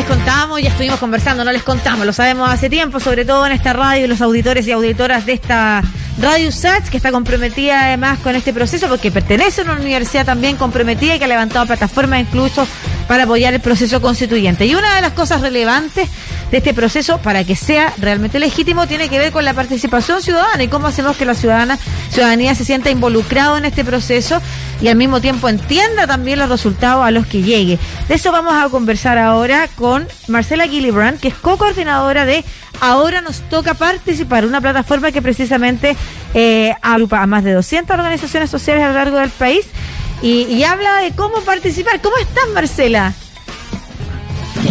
les contamos, ya estuvimos conversando, no les contamos, lo sabemos hace tiempo, sobre todo en esta radio, los auditores y auditoras de esta Radio SATS, que está comprometida además con este proceso, porque pertenece a una universidad también comprometida y que ha levantado plataformas incluso para apoyar el proceso constituyente. Y una de las cosas relevantes de este proceso, para que sea realmente legítimo, tiene que ver con la participación ciudadana y cómo hacemos que la ciudadana, ciudadanía se sienta involucrado en este proceso y al mismo tiempo entienda también los resultados a los que llegue. De eso vamos a conversar ahora con Marcela Gillibrand, que es co-coordinadora de Ahora nos toca participar, una plataforma que precisamente eh, agrupa a más de 200 organizaciones sociales a lo largo del país y, y habla de cómo participar. ¿Cómo estás, Marcela?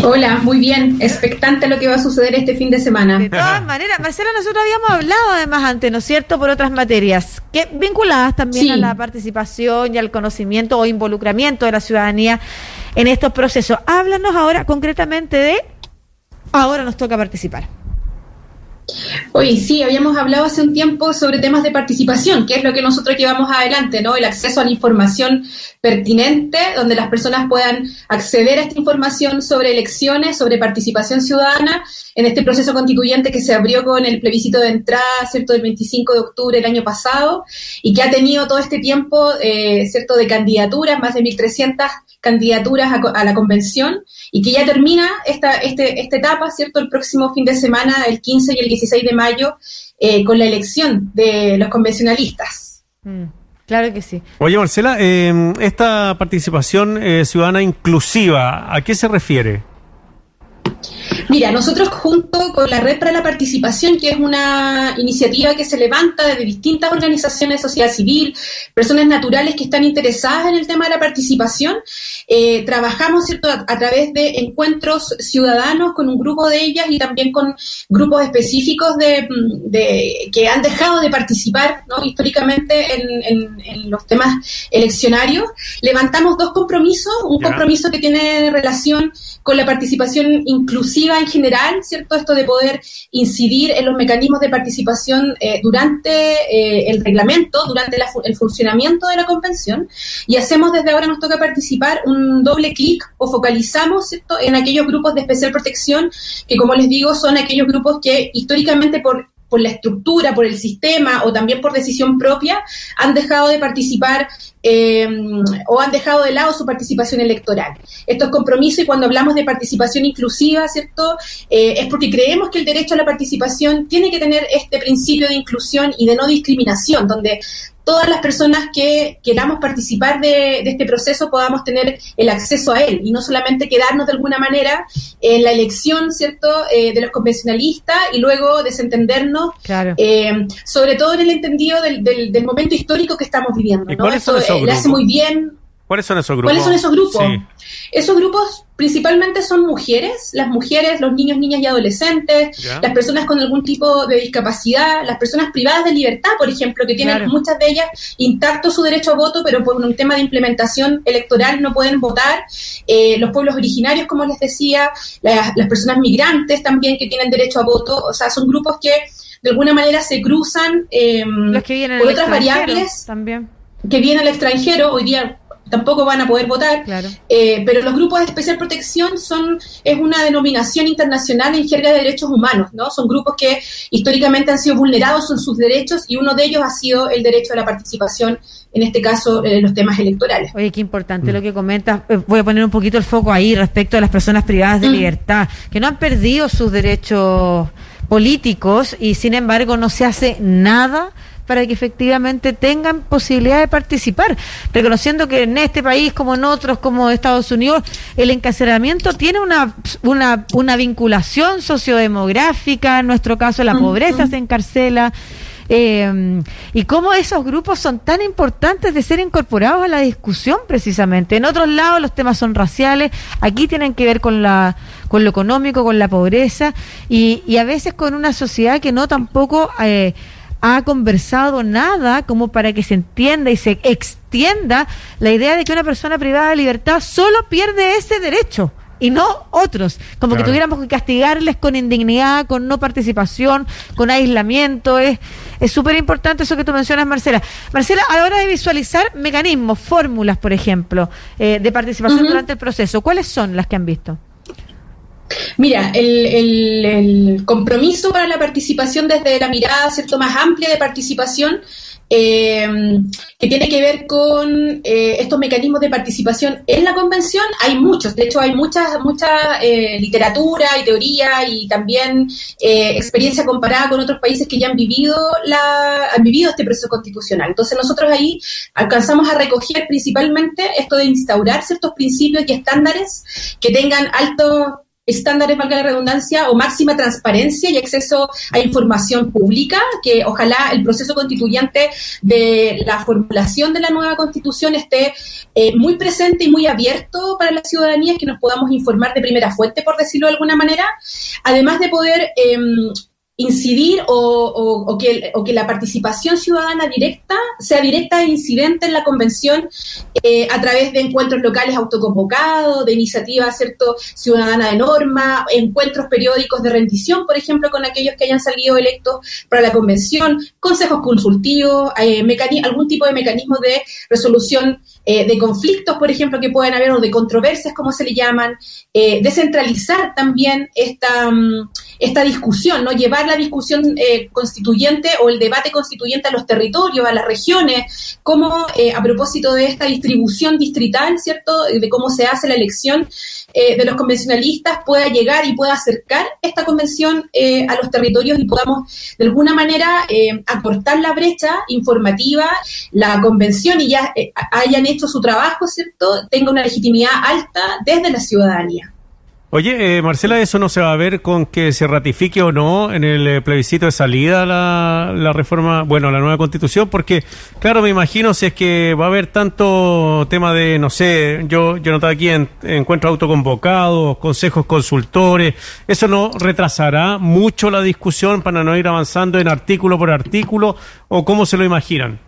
Hola, muy bien. Expectante lo que va a suceder este fin de semana. De todas maneras, Marcela, nosotros habíamos hablado además antes, ¿no es cierto?, por otras materias, que vinculadas también Sí. a la participación y al conocimiento o involucramiento de la ciudadanía en estos procesos. Háblanos ahora concretamente de ahora nos toca participar. Oye, sí, habíamos hablado hace un tiempo sobre temas de participación, que es lo que nosotros llevamos adelante, ¿no? El acceso a la información pertinente, donde las personas puedan acceder a esta información sobre elecciones, sobre participación ciudadana, en este proceso constituyente que se abrió con el plebiscito de entrada, ¿cierto?, del 25 de octubre del año pasado, y que ha tenido todo este tiempo, eh, ¿cierto?, de candidaturas, más de 1.300 candidaturas a, a la convención, y que ya termina esta, este, esta etapa, ¿cierto?, el próximo fin de semana, el 15 y el 16 de mayo, eh, con la elección de los convencionalistas. Mm, claro que sí. Oye, Marcela, eh, esta participación eh, ciudadana inclusiva, ¿a qué se refiere? Mira, nosotros junto con la Red para la Participación, que es una iniciativa que se levanta desde distintas organizaciones de sociedad civil, personas naturales que están interesadas en el tema de la participación, eh, trabajamos ¿cierto? A, a través de encuentros ciudadanos con un grupo de ellas y también con grupos específicos de, mm, de- que han dejado de participar ¿no? históricamente en, en- en los temas eleccionarios. Levantamos dos compromisos, un Ya. compromiso que tiene relación con la participación inclusiva en general, ¿cierto? Esto de poder incidir en los mecanismos de participación eh, durante eh, el reglamento, durante la el funcionamiento de la convención, y hacemos desde ahora nos toca participar un doble clic o focalizamos, ¿cierto? En aquellos grupos de especial protección que, como les digo, son aquellos grupos que históricamente por por la estructura, por el sistema o también por decisión propia, han dejado de participar eh, o han dejado de lado su participación electoral. Esto es compromiso y cuando hablamos de participación inclusiva, ¿cierto? Eh, es porque creemos que el derecho a la participación tiene que tener este principio de inclusión y de no discriminación, donde todas las personas que queramos participar de, de este proceso podamos tener el acceso a él y no solamente quedarnos de alguna manera en la elección, ¿cierto?, eh, de los convencionalistas y luego desentendernos, Claro. eh, sobre todo en el entendido del, del- del momento histórico que estamos viviendo. ¿Y ¿no? cuáles son Esto, esos eh, le hace muy bien ¿Cuáles son esos grupos? ¿Cuáles son esos grupos? Sí. Esos grupos principalmente son mujeres, las mujeres, los niños, niñas y adolescentes, Ya. las personas con algún tipo de discapacidad, las personas privadas de libertad, por ejemplo, que tienen Claro. muchas de ellas intacto su derecho a voto, pero por un tema de implementación electoral no pueden votar. Eh, los pueblos originarios, como les decía, las, las personas migrantes también que tienen derecho a voto, o sea, son grupos que de alguna manera se cruzan eh, Los que vienen por otras variables también. que vienen al extranjero, hoy día tampoco van a poder votar, Claro. eh, pero los grupos de especial protección son es una denominación internacional en jerga de derechos humanos, ¿no? Son grupos que históricamente han sido vulnerados en sus derechos y uno de ellos ha sido el derecho a la participación, en este caso en los temas electorales. Oye, qué importante lo que comentas. Eh, Voy a poner un poquito el foco ahí respecto a las personas privadas de Mm. libertad, que no han perdido sus derechos políticos y sin embargo no se hace nada para que efectivamente tengan posibilidad de participar, reconociendo que en este país, como en otros, como Estados Unidos, el encarcelamiento tiene una, una, una vinculación sociodemográfica, en nuestro caso la pobreza se encarcela, eh, y cómo esos grupos son tan importantes de ser incorporados a la discusión precisamente. En otros lados los temas son raciales, aquí tienen que ver con la con lo económico, con la pobreza y, y a veces con una sociedad que no tampoco eh, ha conversado nada como para que se entienda y se extienda la idea de que una persona privada de libertad solo pierde ese derecho y no otros. Como que tuviéramos que castigarles con indignidad, con no participación, con aislamiento. Es es súper importante eso que tú mencionas, Marcela. Marcela, a la hora de visualizar mecanismos, fórmulas, por ejemplo, eh, de participación durante el proceso, ¿cuáles son las que han visto? Mira, el, compromiso para la participación desde la mirada cierto más amplia de participación eh, que tiene que ver con eh, estos mecanismos de participación en la convención. Hay muchos, de hecho hay mucha, mucha eh, literatura y teoría y también experiencia comparada con otros países que ya han vivido, la, han vivido este proceso constitucional. Entonces nosotros ahí alcanzamos a recoger principalmente esto de instaurar ciertos principios y estándares que tengan alto estándares, valga la redundancia, o máxima transparencia y acceso a información pública, que ojalá el proceso constituyente de la formulación de la nueva constitución esté eh, muy presente y muy abierto para la ciudadanía, que nos podamos informar de primera fuente, por decirlo de alguna manera, además de poder em, incidir o, que, o, que, la participación ciudadana directa sea directa e incidente en la convención eh, a través de encuentros locales autoconvocados, de iniciativas ¿cierto? ciudadana de norma, encuentros periódicos de rendición, por ejemplo, con aquellos que hayan salido electos para la convención, consejos consultivos, eh, algún tipo de mecanismo de resolución eh, de conflictos, por ejemplo, que pueden haber o de controversias, como se le llaman, descentralizar también esta, mm, esta discusión, ¿no? llevar la discusión eh, constituyente o el debate constituyente a los territorios, a las regiones, como eh, a propósito de esta distribución distrital, ¿cierto? De cómo se hace la elección eh, de los convencionalistas pueda llegar y pueda acercar esta convención a los territorios y podamos de alguna manera acortar la brecha informativa, la convención y ya hayan hecho su trabajo, ¿cierto? Tenga una legitimidad alta desde la ciudadanía. Oye, eh, Marcela, ¿eso no se va a ver con que se ratifique o no en el eh, plebiscito de salida la, la reforma, bueno, la nueva constitución? Porque, claro, me imagino si es que va a haber tanto tema de, no sé, yo, yo notaba aquí en, encuentros autoconvocados, consejos consultores, ¿eso no retrasará mucho la discusión para no ir avanzando en artículo por artículo o cómo se lo imaginan?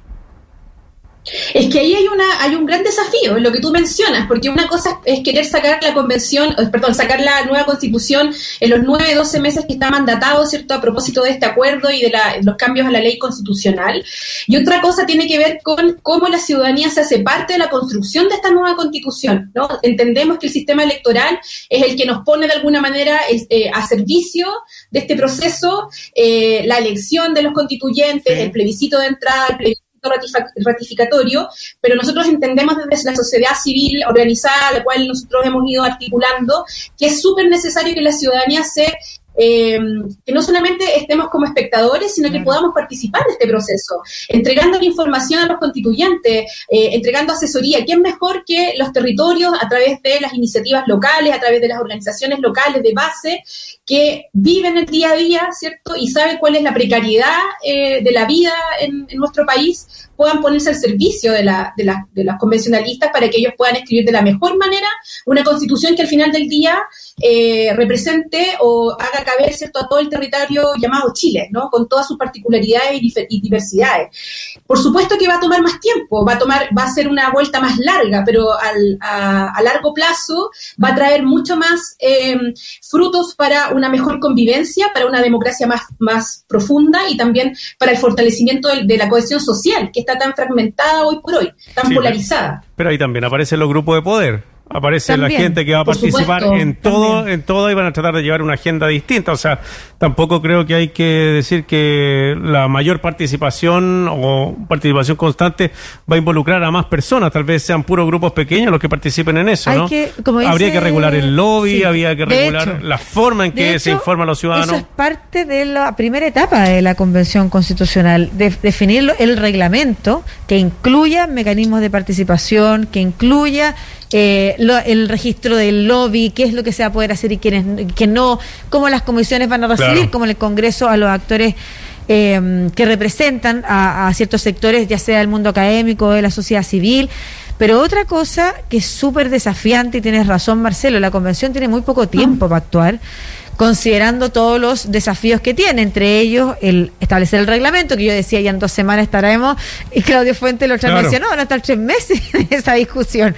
Es que ahí hay una hay un gran desafío en lo que tú mencionas, porque una cosa es querer sacar la convención, eh, perdón, sacar la nueva constitución en los nueve, doce meses que está mandatado, ¿cierto?, a propósito de este acuerdo y de los cambios a la ley constitucional. Y otra cosa tiene que ver con cómo la ciudadanía se hace parte de la construcción de esta nueva constitución, ¿no? Entendemos que el sistema electoral es el que nos pone de alguna manera eh, a servicio de este proceso, eh, la elección de los constituyentes, el plebiscito de entrada, el plebiscito ratificatorio, pero nosotros entendemos desde la sociedad civil organizada, la cual nosotros hemos ido articulando, que es súper necesario que la ciudadanía se eh, que no solamente estemos como espectadores, sino que podamos participar de este proceso, entregando la información a los constituyentes, eh, entregando asesoría. ¿Quién mejor que los territorios a través de las iniciativas locales, a través de las organizaciones locales de base que viven el día a día, ¿cierto? Y saben cuál es la precariedad eh, de la vida en, nuestro país, puedan ponerse al servicio de, la, de, la, de los convencionalistas para que ellos puedan escribir de la mejor manera una constitución que al final del día eh, represente o haga caber ¿cierto? a todo el territorio llamado Chile, ¿no? con todas sus particularidades y, diversidades. Por supuesto que va a tomar más tiempo, va a, tomar, va a ser una vuelta más larga, pero al, a, largo plazo va a traer mucho más eh, frutos para una mejor convivencia, para una democracia más, más profunda y también para el fortalecimiento de, la cohesión social, que está tan fragmentada hoy por hoy, tan polarizada. pero ahí también aparecen los grupos de poder aparece la gente que va a participar en todo, en todo y van a tratar de llevar una agenda distinta. O sea, tampoco creo que hay que decir que la mayor participación o participación constante va a involucrar a más personas. Tal vez sean puros grupos pequeños los que participen en eso, ¿no? Habría que regular el lobby, había que regular la forma en que se informa a los ciudadanos. Eso es parte de la primera etapa de la Convención Constitucional, de definir el reglamento que incluya mecanismos de participación, que incluya eh, el registro del lobby, qué es lo que se va a poder hacer y quiénes que no, cómo las comisiones van a recibir, como en el Congreso a los actores eh, que representan a, ciertos sectores, ya sea del mundo académico o de la sociedad civil. Pero otra cosa que es súper desafiante, y tienes razón Marcelo, la convención tiene muy poco tiempo para actuar considerando todos los desafíos que tiene, entre ellos el establecer el reglamento, que yo decía ya en dos semanas estaremos, y Claudio Fuente lo otra claro. no, van a estar tres meses en esa discusión.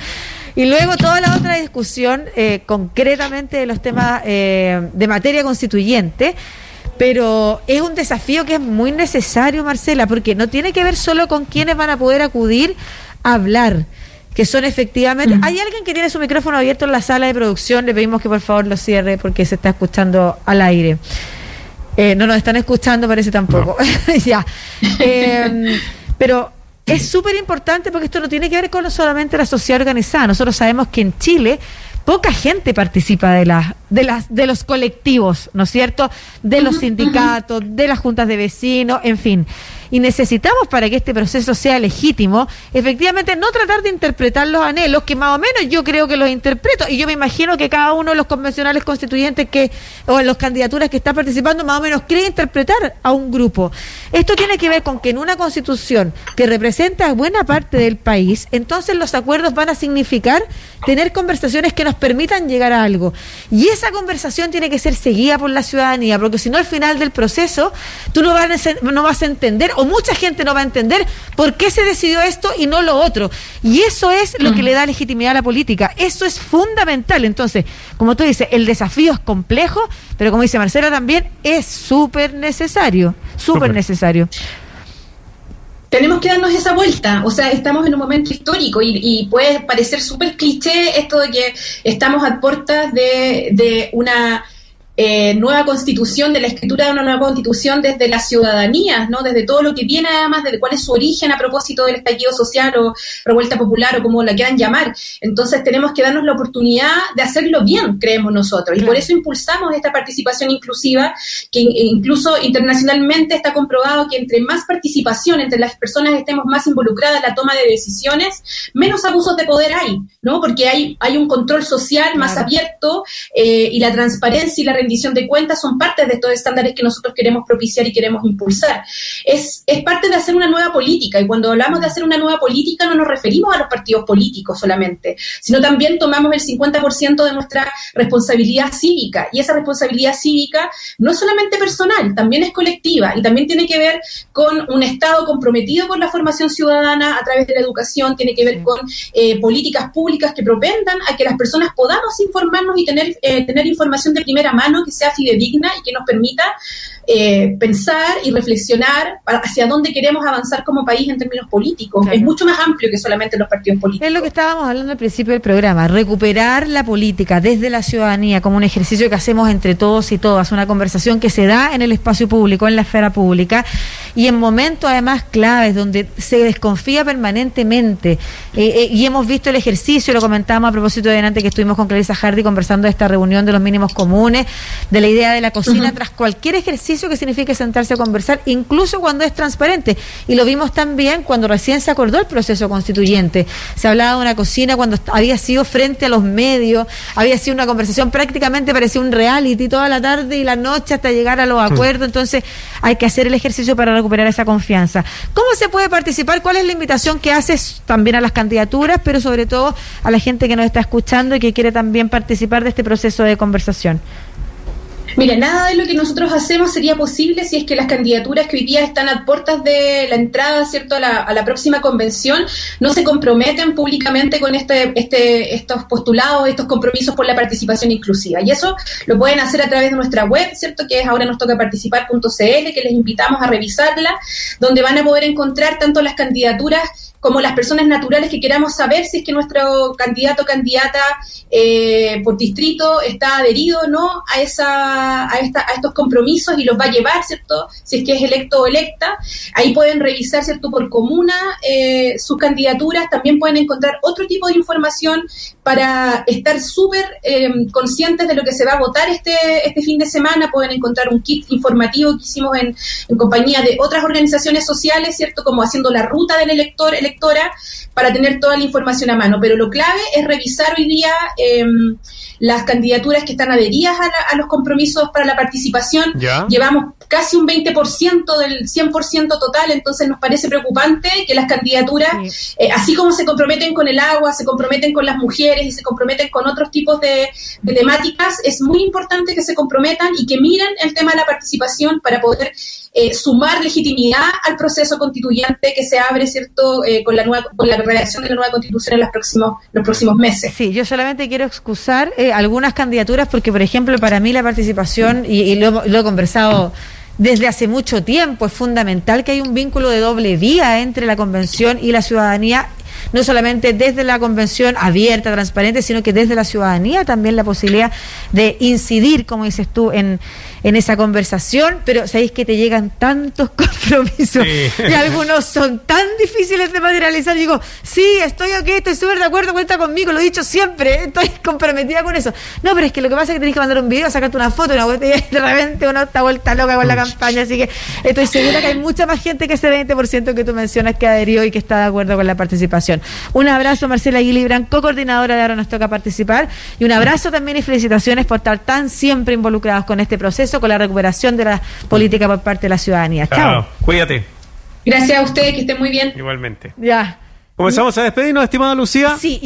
Y luego toda la otra discusión eh, concretamente de los temas eh, de materia constituyente. Pero es un desafío que es muy necesario, Marcela, porque no tiene que ver solo con quiénes van a poder acudir a hablar que son efectivamente... Hay alguien que tiene su micrófono abierto en la sala de producción, le pedimos que por favor lo cierre porque se está escuchando al aire. Eh, no nos están escuchando, parece tampoco. ya. Em, pero es súper importante porque esto no tiene que ver con solamente la sociedad organizada. Nosotros sabemos que en Chile poca gente participa de las de las de los colectivos, ¿no es cierto? De los sindicatos, de las juntas de vecinos, en fin y necesitamos para que este proceso sea legítimo, efectivamente no tratar de interpretar los anhelos, que más o menos yo creo que los interpreto, y yo me imagino que cada uno de los convencionales constituyentes que, o en las candidaturas que está participando, más o menos cree interpretar a un grupo. Esto tiene que ver con que en una constitución que representa a buena parte del país, entonces los acuerdos van a significar tener conversaciones que nos permitan llegar a algo. Y esa conversación tiene que ser seguida por la ciudadanía, porque si no al final del proceso tú no vas a, no vas a entender mucha gente no va a entender por qué se decidió esto y no lo otro. Y eso es lo que le da legitimidad a la política. Eso es fundamental. Entonces, como tú dices, el desafío es complejo, pero como dice Marcela también, es súper necesario. Súper necesario tenemos que darnos esa vuelta. O sea, estamos en un momento histórico y, puede parecer súper cliché esto de que estamos a puertas de, de una eh, nueva constitución, de la escritura de una nueva constitución desde las ciudadanías, ¿no? Desde todo lo que viene además, desde cuál es su origen a propósito del estallido social o revuelta popular o como la quieran llamar. Entonces tenemos que darnos la oportunidad de hacerlo bien, creemos nosotros. Y por eso impulsamos esta participación inclusiva, que incluso internacionalmente está comprobado que entre más participación, entre las personas estemos más involucradas en la toma de decisiones, menos abusos de poder hay, ¿no? Porque hay, hay un control social más abierto eh, y la transparencia y la rendición de cuentas son parte de estos estándares que nosotros queremos propiciar y queremos impulsar. Es, es parte de hacer una nueva política y cuando hablamos de hacer una nueva política no nos referimos a los partidos políticos solamente, sino también tomamos el 50% de nuestra responsabilidad cívica y esa responsabilidad cívica no es solamente personal, también es colectiva y también tiene que ver con un Estado comprometido con la formación ciudadana a través de la educación, tiene que ver con eh, políticas públicas que propendan a que las personas podamos informarnos y tener, eh, tener información de primera mano que sea fidedigna y que nos permita eh, pensar y reflexionar hacia dónde queremos avanzar como país en términos políticos. Es mucho más amplio que solamente los partidos políticos. Es lo que estábamos hablando al principio del programa, recuperar la política desde la ciudadanía como un ejercicio que hacemos entre todos y todas, una conversación que se da en el espacio público, en la esfera pública y en momentos además claves donde se desconfía permanentemente. Eh, eh, y hemos visto el ejercicio, lo comentábamos a propósito de delante que estuvimos con Clarisa Hardy conversando de esta reunión de los mínimos comunes, de la idea de la cocina tras cualquier ejercicio que significa sentarse a conversar, incluso cuando es transparente. Y lo vimos también cuando recién se acordó el proceso constituyente. Se hablaba de una cocina cuando había sido frente a los medios, había sido una conversación prácticamente parecía un reality toda la tarde y la noche hasta llegar a los hmm. acuerdos. Entonces hay que hacer el ejercicio para recuperar esa confianza. ¿Cómo se puede participar? ¿Cuál es la invitación que haces también a las candidaturas, pero sobre todo a la gente que nos está escuchando y que quiere también participar de este proceso de conversación? Mira, nada de lo que nosotros hacemos sería posible si es que las candidaturas que hoy día están a puertas de la entrada, ¿cierto?, a la, próxima convención, no se comprometen públicamente con este, este, estos postulados, estos compromisos por la participación inclusiva. Y eso lo pueden hacer a través de nuestra web, ¿cierto?, que es ahora nos toca participar.cl, que les invitamos a revisarla, donde van a poder encontrar tanto las candidaturas como las personas naturales que queramos saber si es que nuestro candidato o candidata eh, por distrito está adherido o no a, esa, a, esta, a estos compromisos y los va a llevar, ¿cierto? Si es que es electo o electa. Ahí pueden revisar, ¿cierto? Por comuna eh, sus candidaturas. También pueden encontrar otro tipo de información para estar súper eh, conscientes de lo que se va a votar este, este fin de semana. Pueden encontrar un kit informativo que hicimos en, en compañía de otras organizaciones sociales, ¿cierto? Como haciendo la ruta del elector, electora, para tener toda la información a mano. Pero lo clave es revisar hoy día em, las candidaturas que están adheridas a, los compromisos para la participación. Llevamos casi un 20% del 100% total, entonces nos parece preocupante que las candidaturas, eh, así como se comprometen con el agua, se comprometen con las mujeres y se comprometen con otros tipos de, temáticas, es muy importante que se comprometan y que miren el tema de la participación para poder eh, sumar legitimidad al proceso constituyente que se abre, ¿cierto?, eh, con la nueva con la redacción de la nueva constitución en los próximos, los próximos meses. Sí, yo solamente quiero excusar algunas candidaturas porque, por ejemplo, para mí la participación, y, lo, he conversado desde hace mucho tiempo, es fundamental que haya un vínculo de doble vía entre la convención y la ciudadanía no solamente desde la convención abierta, transparente, sino que desde la ciudadanía también la posibilidad de incidir, como dices tú, en, en esa conversación, pero sabéis que te llegan tantos compromisos y algunos son tan difíciles de materializar. Digo, sí, estoy aquí, estoy súper de acuerdo, cuenta conmigo, lo he dicho siempre, estoy comprometida con eso. No, pero es que lo que pasa es que tenés que mandar un video, sacarte una foto, una y de repente uno está vuelta loca con la campaña, así que estoy segura que hay mucha más gente que ese 20% que tú mencionas que adherió y que está de acuerdo con la participación. Un abrazo, Marcela Guilibran, co-coordinadora de Ahora Nos Toca Participar, y un abrazo también y felicitaciones por estar tan siempre involucrados con este proceso, con la recuperación de la política por parte de la ciudadanía. Chao. Cuídate. Gracias a ustedes, que estén muy bien. Igualmente. Ya. Comenzamos a despedirnos, estimada Lucía. Sí,